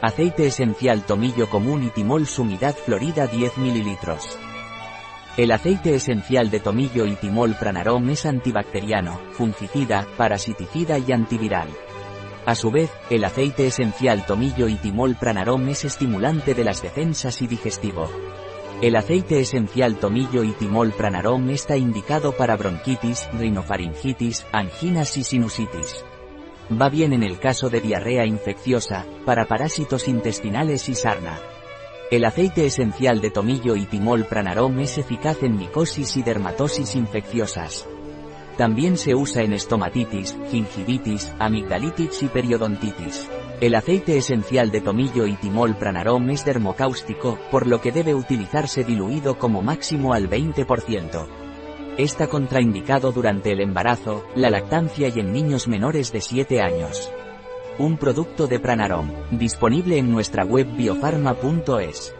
Aceite esencial tomillo común y timol sumidad florida 10 ml. El aceite esencial de tomillo y timol pranarom es antibacteriano, fungicida, parasiticida y antiviral. A su vez, el aceite esencial tomillo y timol pranarom es estimulante de las defensas y digestivo. El aceite esencial tomillo y timol pranarom está indicado para bronquitis, rinofaringitis, anginas y sinusitis. Va bien en el caso de diarrea infecciosa, para parásitos intestinales y sarna. El aceite esencial de tomillo y timol pranarom es eficaz en micosis y dermatosis infecciosas. También se usa en estomatitis, gingivitis, amigdalitis y periodontitis. El aceite esencial de tomillo y timol pranarom es dermocáustico, por lo que debe utilizarse diluido como máximo al 20%. Está contraindicado durante el embarazo, la lactancia y en niños menores de 7 años. Un producto de Pranarom, disponible en nuestra web biofarma.es.